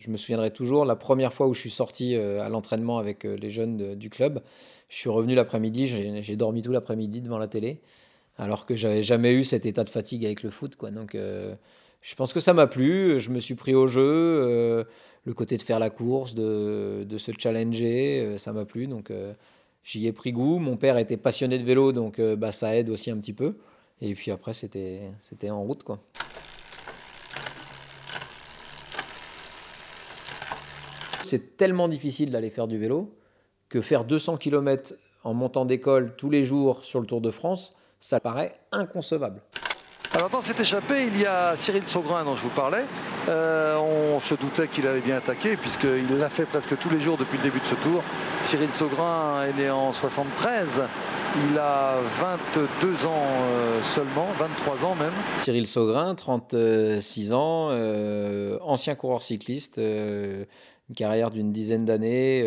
Je me souviendrai toujours la première fois où je suis sorti à l'entraînement avec les jeunes du club. Je suis revenu l'après-midi, j'ai dormi tout l'après-midi devant la télé, alors que j'avais jamais eu cet état de fatigue avec le foot. Quoi. Donc je pense que ça m'a plu, je me suis pris au jeu le côté de faire la course, de, se challenger, euh, ça m'a plu. Donc euh, j'y ai pris goût. Mon père était passionné de vélo, donc euh, bah, ça aide aussi un petit peu. Et puis après, c'était en route. quoi. C'est tellement difficile d'aller faire du vélo que faire 200 km en montant d'école tous les jours sur le Tour de France, ça paraît inconcevable. Alors dans cette échappée, il y a Cyril Saugrin dont je vous parlais. Euh, on se doutait qu'il allait bien attaquer puisqu'il l'a fait presque tous les jours depuis le début de ce tour. Cyril Saugrin est né en 73. Il a 22 ans euh, seulement, 23 ans même. Cyril Saugrin, 36 ans, euh, ancien coureur cycliste, une carrière d'une dizaine d'années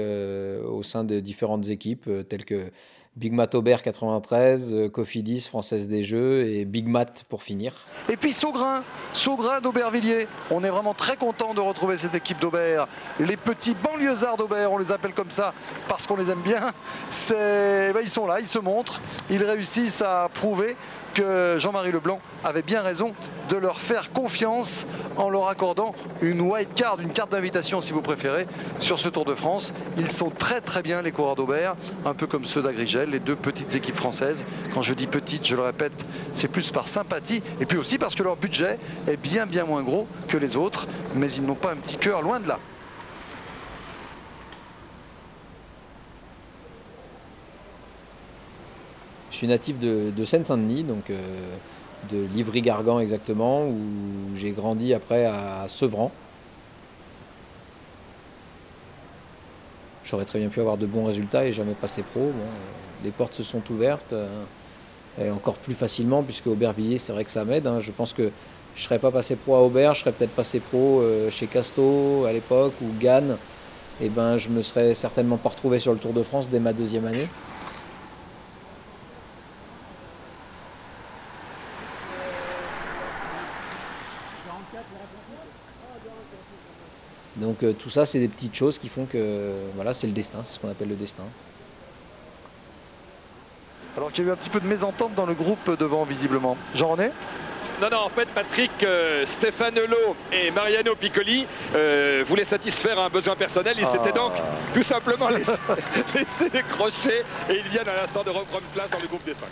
au sein de différentes équipes telles que Big Mat Aubert 93, euh, Cofidis, Française des Jeux et Big Mat pour finir. Et puis Saugrin, Saugrin d'Aubervilliers. On est vraiment très content de retrouver cette équipe d'Aubert. Les petits banlieusards d'Aubert, on les appelle comme ça parce qu'on les aime bien. Ben, ils sont là, ils se montrent, ils réussissent à prouver que Jean-Marie Leblanc avait bien raison de leur faire confiance en leur accordant une white card, une carte d'invitation si vous préférez, sur ce Tour de France. Ils sont très très bien les coureurs d'Aubert, un peu comme ceux d'Agrigel, les deux petites équipes françaises. Quand je dis petites, je le répète, c'est plus par sympathie et puis aussi parce que leur budget est bien bien moins gros que les autres, mais ils n'ont pas un petit cœur loin de là. Je suis natif de, Seine-Saint-Denis, donc euh, de Livry-Gargan exactement, où j'ai grandi après à Sevran. J'aurais très bien pu avoir de bons résultats et jamais passer pro. les portes se sont ouvertes, euh, et encore plus facilement, puisque Aubervilliers, c'est vrai que ça m'aide. Hein. Je pense que je ne serais pas passé pro à Aubert, je serais peut-être passé pro euh, chez Casto à l'époque, ou Gannes. Et ben, je me serais certainement pas retrouvé sur le Tour de France dès ma deuxième année. Donc euh, tout ça, c'est des petites choses qui font que voilà, c'est le destin, c'est ce qu'on appelle le destin. Alors qu'il y a eu un petit peu de mésentente dans le groupe devant, visiblement. Jean-René? Non, non, en fait, Patrick, euh, Stéphane Hulot et Mariano Piccoli euh, voulaient satisfaire un besoin personnel. Ils s'étaient donc ah. tout simplement laissés décrocher et ils viennent à l'instant de reprendre place dans le groupe des cinq.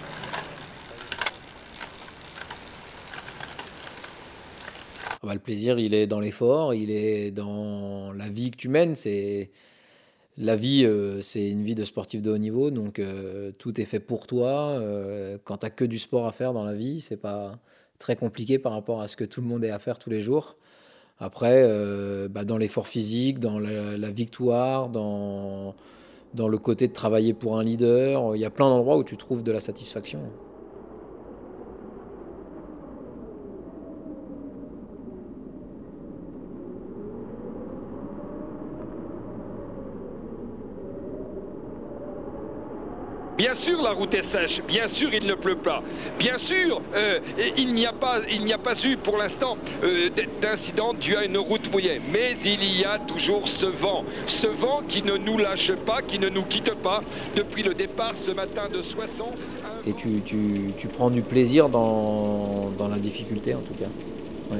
Ah bah, le plaisir, il est dans l'effort, il est dans la vie que tu mènes. C'est la vie, euh, c'est une vie de sportif de haut niveau, donc euh, tout est fait pour toi. Euh, quand tu n'as que du sport à faire dans la vie, c'est pas très compliqué par rapport à ce que tout le monde est à faire tous les jours. Après, bah, dans l'effort physique, dans la, victoire, dans, dans le côté de travailler pour un leader, il y a plein d'endroits où tu trouves de la satisfaction. Bien sûr, la route est sèche. Bien sûr, il ne pleut pas. Bien sûr, euh, il n'y a pas, eu pour l'instant euh, d'incident dû à une route mouillée. Mais il y a toujours ce vent, ce vent qui ne nous lâche pas, qui ne nous quitte pas depuis le départ ce matin de Soissons. Et tu, prends du plaisir dans, la difficulté en tout cas?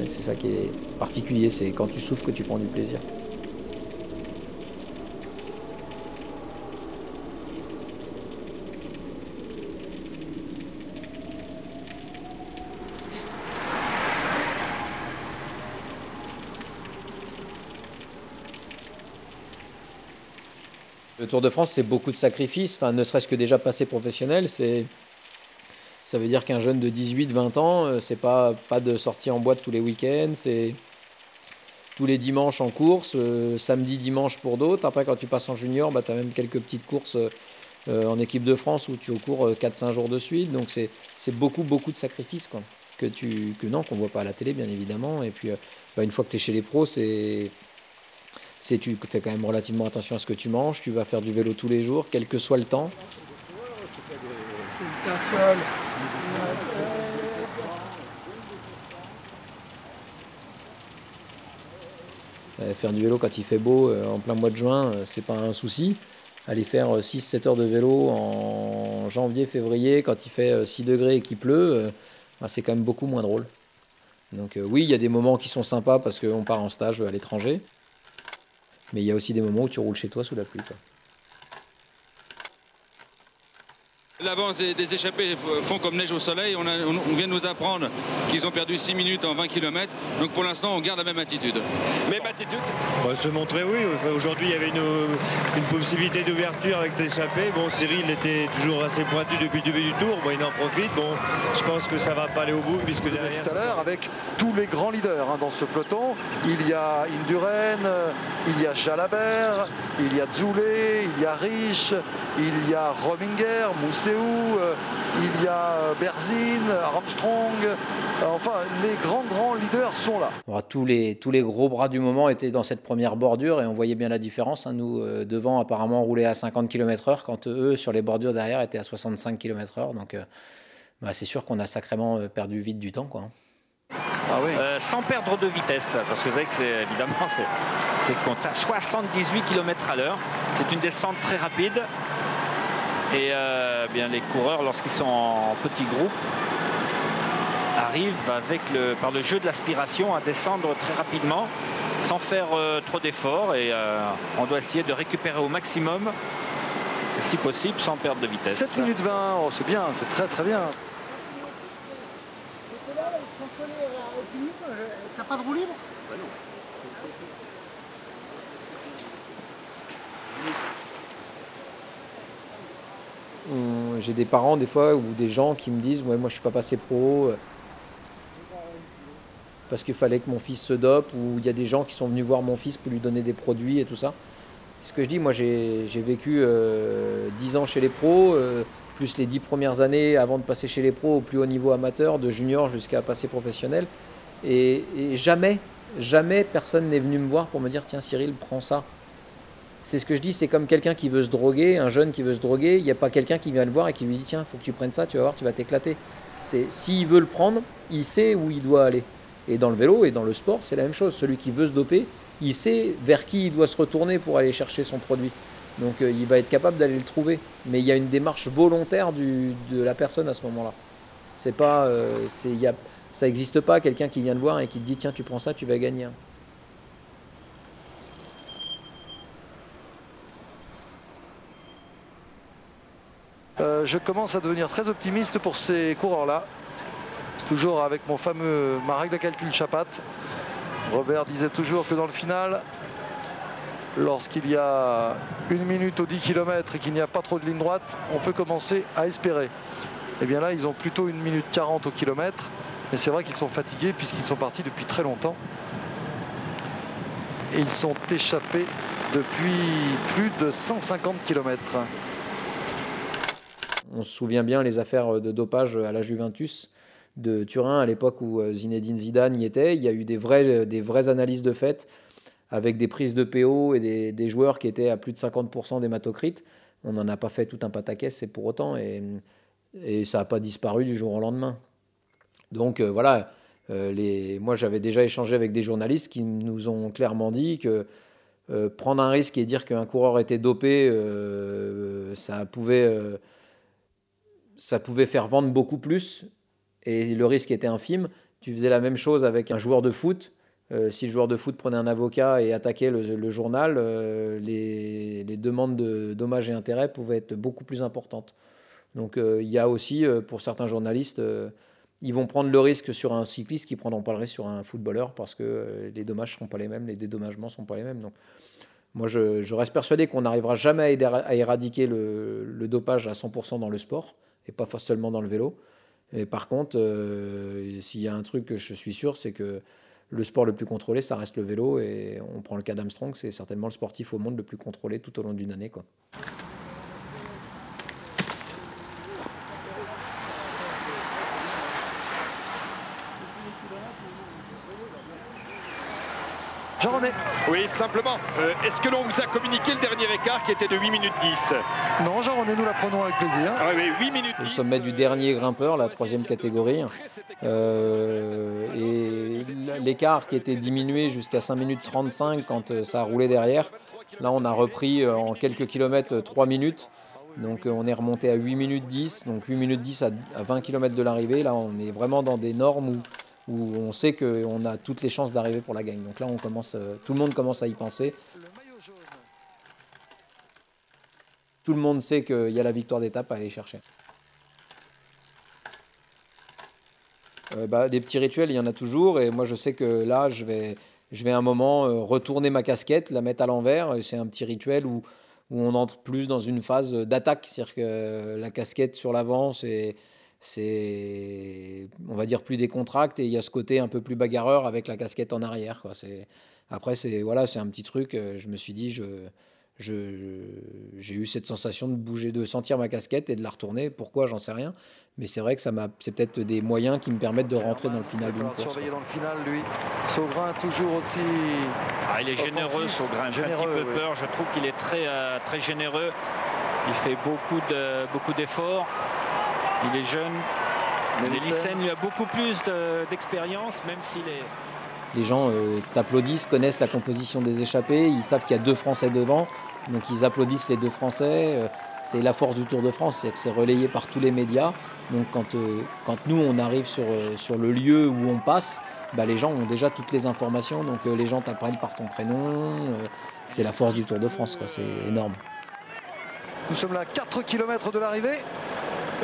c'est ça qui est particulier, c'est quand tu souffres que tu prends du plaisir. Le Tour de France, c'est beaucoup de sacrifices, enfin, ne serait-ce que déjà passer professionnel, ça veut dire qu'un jeune de 18-20 ans, euh, c'est pas, pas de sortie en boîte tous les week-ends, c'est tous les dimanches en course, euh, samedi, dimanche pour d'autres. Après, quand tu passes en junior, bah, tu as même quelques petites courses euh, en équipe de France où tu cours 4-5 jours de suite. Donc, c'est beaucoup, beaucoup de sacrifices quoi, que, tu, que non, qu'on voit pas à la télé, bien évidemment. Et puis, bah, une fois que tu es chez les pros, c'est c'est tu fais quand même relativement attention à ce que tu manges, tu vas faire du vélo tous les jours, quel que soit le temps. faire du vélo quand il fait beau en plein mois de juin, c'est pas un souci. Aller faire 6-7 heures de vélo en janvier, février, quand il fait 6 degrés et qu'il pleut, bah, c'est quand même beaucoup moins drôle. Donc oui, il y a des moments qui sont sympas parce qu'on part en stage à l'étranger. Mais il y a aussi des moments où tu roules chez toi sous la pluie. L'avance des, échappés font comme neige au soleil. On, vient de nous apprendre qu'ils ont perdu 6 minutes en 20 km. Donc pour l'instant, on garde la même attitude. Même attitude? Bah, Se montrer, oui. Aujourd'hui, il y avait une, possibilité d'ouverture avec l'échappée. Bon, Cyril était toujours assez pointu depuis le début du tour. Bon, il en profite. Bon, je pense que ça va pas aller au bout puisque derrière. Tout à l'heure, avec tous les grands leaders hein, dans ce peloton, il y a Indurain, il y a Jalabert, il y a Zoulé, il y a Rich, il y a Rominger, Mousseau, euh, il y a euh, Berzin, Armstrong. Euh, enfin, les grands, grands leaders sont là. tous, les, tous les gros bras du moment étaient dans cette première bordure et on voyait bien la différence. Hein. Nous, devant, apparemment, roulait à 50 km/h quand eux, sur les bordures derrière, étaient à 65 km/h. Donc, bah, c'est sûr qu'on a sacrément perdu vite du temps. Quoi. Hein. Ah oui. sans perdre de vitesse, parce que vous savez que c'est évidemment c'est à 78 km à l'heure. C'est une descente très rapide. Et euh, bien les coureurs, lorsqu'ils sont en petits groupes, arrivent avec le, par le jeu de l'aspiration à descendre très rapidement sans faire euh, trop d'efforts. Et euh, on doit essayer de récupérer au maximum, si possible, sans perdre de vitesse. 7 minutes 20, c'est bien, c'est très très bien. T'as pas de roue libre? J'ai des parents des fois ou des gens qui me disent ouais moi je suis pas passé pro euh, parce qu'il fallait que mon fils se dope ou il y a des gens qui sont venus voir mon fils pour lui donner des produits et tout ça. Ce que je dis, moi j'ai vécu euh, 10 ans chez les pros, euh, plus les 10 premières années avant de passer chez les pros au plus haut niveau amateur, de junior jusqu'à passer professionnel. Et, et jamais, jamais personne n'est venu me voir pour me dire tiens Cyril, prends ça. C'est ce que je dis, c'est comme quelqu'un qui veut se droguer, un jeune qui veut se droguer, il n'y a pas quelqu'un qui vient le voir et qui lui dit tiens, faut que tu prennes ça, tu vas voir, tu vas t'éclater. C'est s'il veut le prendre, il sait où il doit aller. Et dans le vélo et dans le sport, c'est la même chose. Celui qui veut se doper, il sait vers qui il doit se retourner pour aller chercher son produit. Donc euh, il va être capable d'aller le trouver. Mais il y a une démarche volontaire de la personne à ce moment-là. C'est pas, euh, y a, ça n'existe pas quelqu'un qui vient le voir et qui te dit tiens tu prends ça, tu vas gagner. Euh, je commence à devenir très optimiste pour ces coureurs-là. Toujours avec mon fameux, ma règle de calcul chapat. Robert disait toujours que dans le final, lorsqu'il y a une minute au 10 km et qu'il n'y a pas trop de ligne droite, on peut commencer à espérer. Et eh bien là, ils ont plutôt une minute 40 au kilomètre. Mais c'est vrai qu'ils sont fatigués puisqu'ils sont partis depuis très longtemps. Et ils sont échappés depuis plus de 150 km on se souvient bien les affaires de dopage à la Juventus de Turin à l'époque où euh, Zinedine Zidane y était. Il y a eu des vraies, analyses de fait avec des prises de PO et des, joueurs qui étaient à plus de 50% d'hématocrite. On n'en a pas fait tout un pataquès, c'est pour autant, et, ça n'a pas disparu du jour au lendemain. Donc euh, voilà, euh, moi j'avais déjà échangé avec des journalistes qui nous ont clairement dit que prendre un risque et dire qu'un coureur était dopé, ça pouvait ça pouvait faire vendre beaucoup plus et le risque était infime. Tu faisais la même chose avec un joueur de foot. Euh, si le joueur de foot prenait un avocat et attaquait le, journal, euh, les, demandes de dommages et intérêts pouvaient être beaucoup plus importantes. Donc euh, il y a aussi, pour certains journalistes, ils vont prendre le risque sur un cycliste qui ne prendront pas le risque sur un footballeur parce que les dommages ne seront pas les mêmes, les dédommagements ne sont pas les mêmes. Donc moi, je, reste persuadé qu'on n'arrivera jamais à, éradiquer le, dopage à 100% dans le sport et pas seulement dans le vélo. Et par contre, euh, s'il y a un truc que je suis sûr, c'est que le sport le plus contrôlé, ça reste le vélo. Et on prend le cas d'Armstrong, c'est certainement le sportif au monde le plus contrôlé tout au long d'une année. Quoi. Jean-René. Oui, simplement, euh, est-ce que l'on vous a communiqué le dernier écart qui était de 8 minutes 10 Non, Jean-René, nous la prenons avec plaisir. Ah oui, 8 minutes Au sommet du dernier grimpeur, la troisième catégorie. Euh, et l'écart qui était diminué jusqu'à 5 minutes 35 quand euh, ça a roulé derrière. Là, on a repris en quelques kilomètres 3 minutes. Donc on est remonté à 8 minutes 10, donc 8 minutes 10 à 20 km de l'arrivée. Là, on est vraiment dans des normes où où on sait qu'on a toutes les chances d'arriver pour la gagne. Donc là, on commence, euh, tout le monde commence à y penser. Tout le monde sait qu'il y a la victoire d'étape à aller chercher. Euh, bah, des petits rituels, il y en a toujours. Et moi, je sais que là, je vais, je vais un moment euh, retourner ma casquette, la mettre à l'envers. C'est un petit rituel où, où on entre plus dans une phase d'attaque. C'est-à-dire que la casquette sur l'avant, c'est c'est, on va dire, plus décontracté et il y a ce côté un peu plus bagarreur avec la casquette en arrière. Quoi. C'est, après, c'est, voilà, c'est un petit truc, euh, je me suis dit, je, je, j'ai eu cette sensation de bouger, de sentir ma casquette et de la retourner. Pourquoi, j'en sais rien. Mais c'est vrai que ça m'a, c'est peut-être des moyens qui me permettent de rentrer dans le final d'une course. Surveiller dans le final, lui. Saugrin toujours aussi. Ah, il est généreux, Saugrin. J'ai un petit peu peur. Je trouve qu'il est très, euh, très généreux. Il fait beaucoup, de, beaucoup d'efforts. Il est jeune. Nélissen lui a beaucoup plus d'expérience, même s'il est. Les gens euh, t'applaudissent, connaissent la composition des échappés, ils savent qu'il y a deux Français devant, donc ils applaudissent les deux Français. Euh, c'est la force du Tour de France, c'est que c'est relayé par tous les médias. Donc quand, euh, quand nous on arrive sur, sur le lieu où on passe, bah, les gens ont déjà toutes les informations, donc les gens t'apprennent par ton prénom. c'est la force du Tour de France, c'est énorme. Nous sommes là à 4 km de l'arrivée.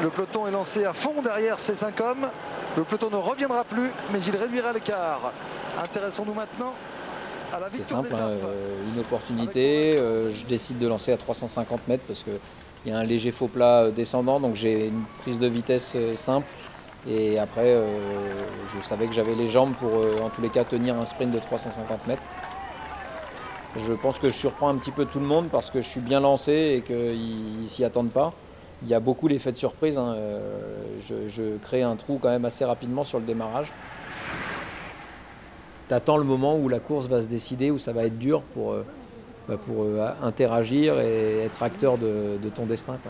Le peloton est lancé à fond derrière ces cinq hommes. Le peloton ne reviendra plus, mais il réduira l'écart. Intéressons-nous maintenant à la victoire. C'est simple, hein, euh, une opportunité. Euh, je décide de lancer à 350 mètres parce qu'il y a un léger faux plat euh, descendant, donc j'ai une prise de vitesse simple. Et après, je savais que j'avais les jambes pour, en tous les cas, tenir un sprint de 350 mètres. Je pense que je surprends un petit peu tout le monde parce que je suis bien lancé et qu'ils ne s'y attendent pas. Il y a beaucoup l'effet de surprise. Hein. Euh, je, crée un trou quand même assez rapidement sur le démarrage. Tu attends le moment où la course va se décider, où ça va être dur pour, euh, bah, pour euh, interagir et être acteur de, ton destin. Avec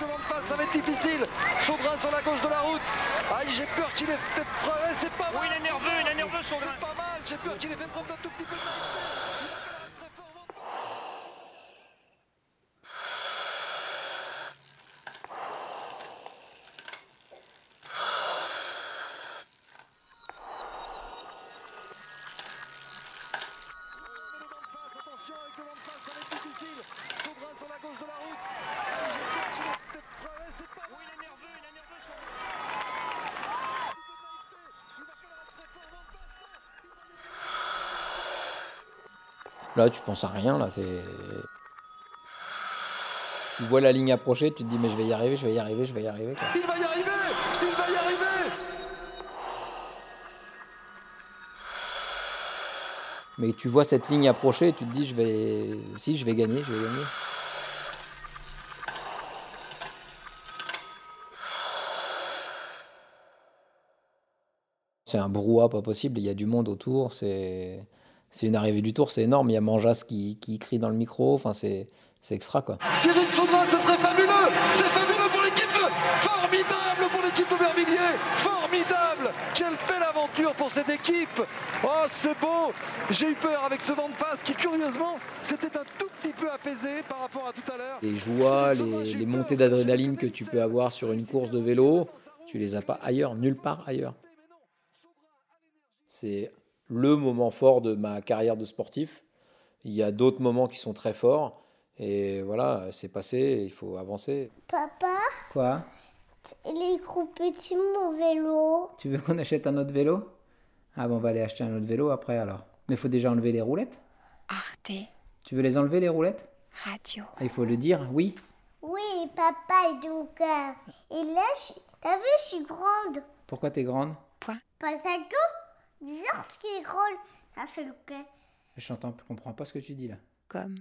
le vent de face, ça va être difficile. Son bras sur la gauche de la route. Ah, j'ai peur qu'il ait fait preuve. C'est pas mal. Oui, il est nerveux, il est nerveux son C'est pas mal. J'ai peur qu'il ait fait preuve d'un tout petit peu de Là, tu penses à rien, là, c'est. Tu vois la ligne approcher, tu te dis, mais je vais y arriver, je vais y arriver, je vais y arriver. Il va y arriver Mais tu vois cette ligne approcher, tu te dis, je vais. Si, je vais gagner, je vais gagner. C'est un brouhaha pas possible, il y a du monde autour, c'est une arrivée du tour, c'est énorme. Il y a Manjas qui, crie dans le micro, enfin c'est extra quoi. Cyril Soudrin, ce serait fabuleux C'est fabuleux pour l'équipe Formidable pour l'équipe d'Aubervilliers Formidable Quelle belle aventure pour cette équipe Oh c'est beau J'ai eu peur avec ce vent de face qui curieusement c'était un tout petit peu apaisé par rapport à tout à l'heure. Les joies, les, les montées d'adrénaline que tu peux avoir sur une course de vélo, tu les as pas ailleurs, nulle part ailleurs. C'est le moment fort de ma carrière de sportif. Il y a d'autres moments qui sont très forts. Et voilà, c'est passé, il faut avancer. Papa? Quoi? Il est petit mon vélo. Tu veux qu'on achète un autre vélo? Ah bon, on va aller acheter un autre vélo après alors. Mais il faut déjà enlever les roulettes. Arte. Tu veux les enlever les roulettes? Radio. Il faut le dire, oui. Oui, papa et donc. et là, t'as vu, je suis grande. Pourquoi t'es grande? Point. Parce que Bizarre ce qui est gros, ça fait le quai. Je comprends pas ce que tu dis là. Comme